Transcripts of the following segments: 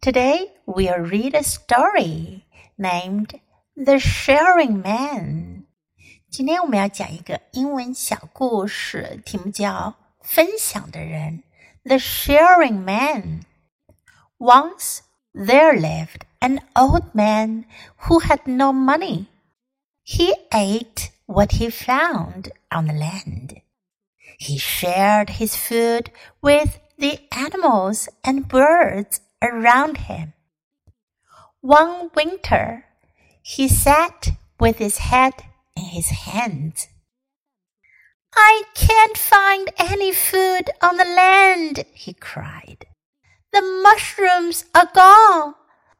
Today we'll read a story named The Sharing Man. 今天我们要讲一个英文小故事，题目叫《分享的人》（The Sharing Man）。Once there lived an old man who had no money. He ate what he found on the land. He shared his food with the animals and birds around him. One winter, he sat with his head in his hands. I can't find any food on the land, he cried. The mushrooms are gone.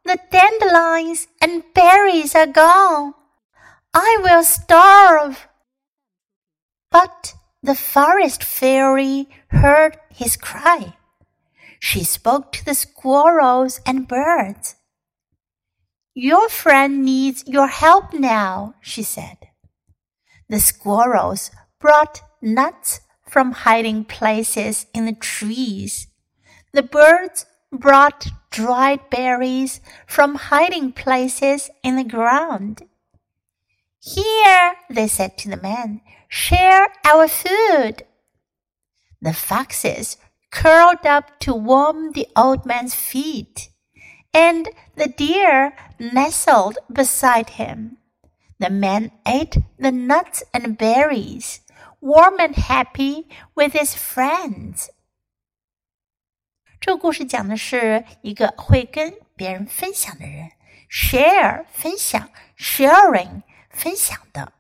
The dandelions and berries are gone. I will starve. But the forest fairy heard his cry. She spoke to the squirrels and birds. Your friend needs your help now, she said. The squirrels brought nuts from hiding places in the trees. The birds brought dried berries from hiding places in the ground. Here, they said to the man, share our food. The foxes curled up to warm the old man's feet, and the deer nestled beside him. The man ate the nuts and berries, warm and happy with his friends. 这个故事讲的是一个会跟别人分享的人，share 分享，sharing 分享的。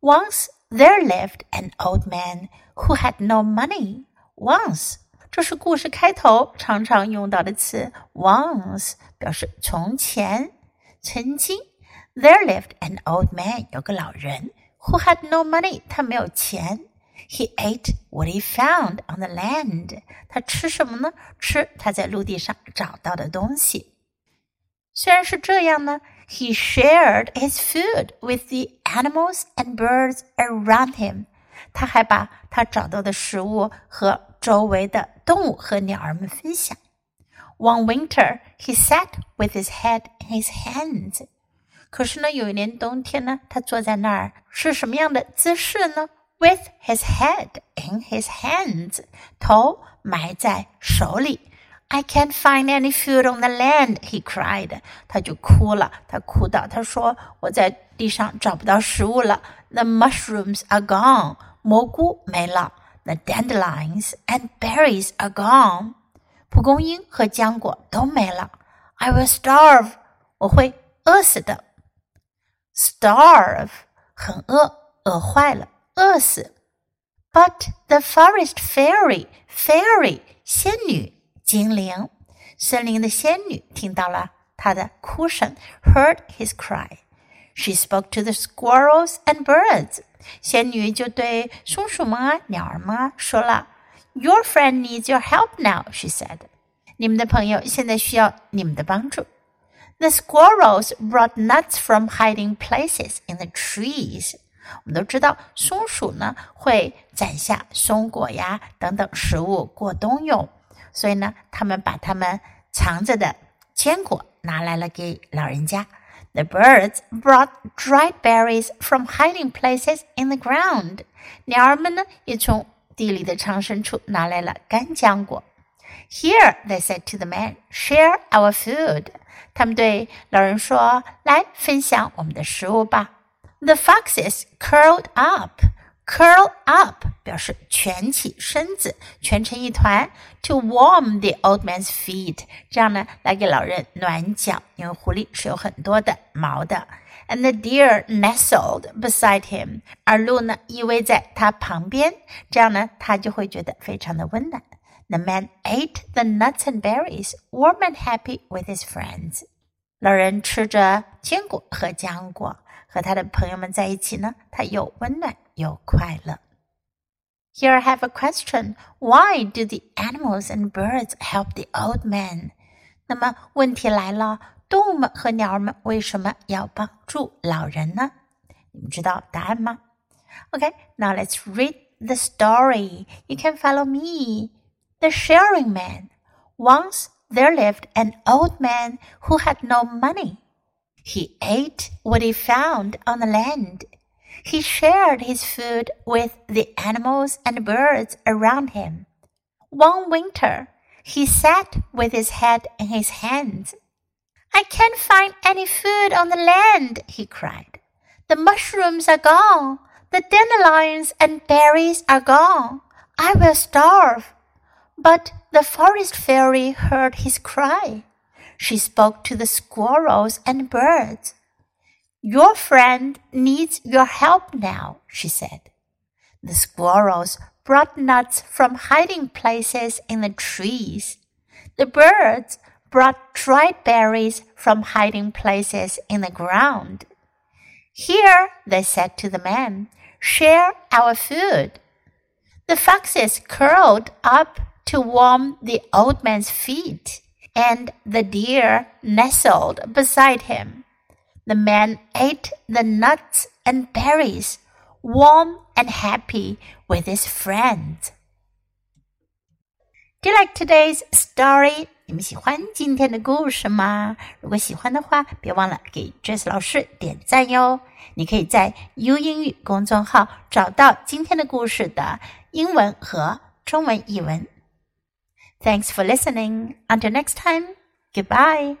Once there lived an old man who had no money. Once 这是故事开头常常用到的词，once 表示从前、曾经。There lived an old man，有个老人，who had no money，他没有钱。He ate what he found on the land，他吃什么呢？吃他在陆地上找到的东西。虽然是这样呢，He shared his food with the animals and birds around him，他还把他找到的食物和周围的动物和鸟儿们分享。One winter, he sat with his head in his hands. 可是呢，有一年冬天呢，他坐在那儿是什么样的姿势呢？With his head in his hands，头埋在手里。I can't find any food on the land, he cried. 他就哭了，他哭道他说：“我在地上找不到食物了。”The mushrooms are gone，蘑菇没了。The dandelions and berries are gone，蒲公英和浆果都没了。I will starve，我会饿死的。Starve 很饿，饿坏了，饿死。But the forest fairy fairy 仙女精灵，森林的仙女听到了他的哭声，heard his cry. She spoke to the squirrels and birds. 仙女就对松鼠们啊、鸟儿们啊说了：“Your friend needs your help now,” she said. 你们的朋友现在需要你们的帮助。The squirrels brought nuts from hiding places in the trees. 我们都知道，松鼠呢会攒下松果呀等等食物过冬用，所以呢，他们把它们藏着的坚果拿来了给老人家。The birds brought dried berries from hiding places in the ground. 鸟儿们呢，也从地里的藏身处拿来了干浆果。Here, they said to the man, share our food. 他们对老人说：“来分享我们的食物吧。” The foxes curled up. Curl up 表示蜷起身子，蜷成一团。To warm the old man's feet，这样呢，来给老人暖脚。因为狐狸是有很多的毛的。And the deer nestled beside him，而鹿呢依偎在他旁边，这样呢，他就会觉得非常的温暖。The man ate the nuts and berries, warm and happy with his friends. 老人吃着坚果和浆果，和他的朋友们在一起呢，他又温暖又快乐。Here I have a question. Why do the animals and birds help the old man? 那么问题来了，动物们和鸟儿们为什么要帮助老人呢？你们知道答案吗？Okay, now let's read the story. You can follow me. The sharing man. Once there lived an old man who had no money. He ate what he found on the land. he shared his food with the animals and birds around him. One winter, he sat with his head in his hands. I can't find any food on the land, he cried. The mushrooms are gone. The dandelions and berries are gone. I will starve. But the forest fairy heard his cry. She spoke to the squirrels and birds. Your friend needs your help now, she said. The squirrels brought nuts from hiding places in the trees. The birds brought dried berries from hiding places in the ground. Here, they said to the man, share our food. The foxes curled up to warm the old man's feet, and the deer nestled beside him. The man ate the nuts and berries, warm and happy with his friends. Do you like today's story? 你们喜欢今天的故事吗？如果喜欢的话，别忘了给 Jess 老师点赞哟。你可以在 YOU 英语公众号找到今天的故事的英文和中文译文。Thanks for listening. Until next time. Goodbye.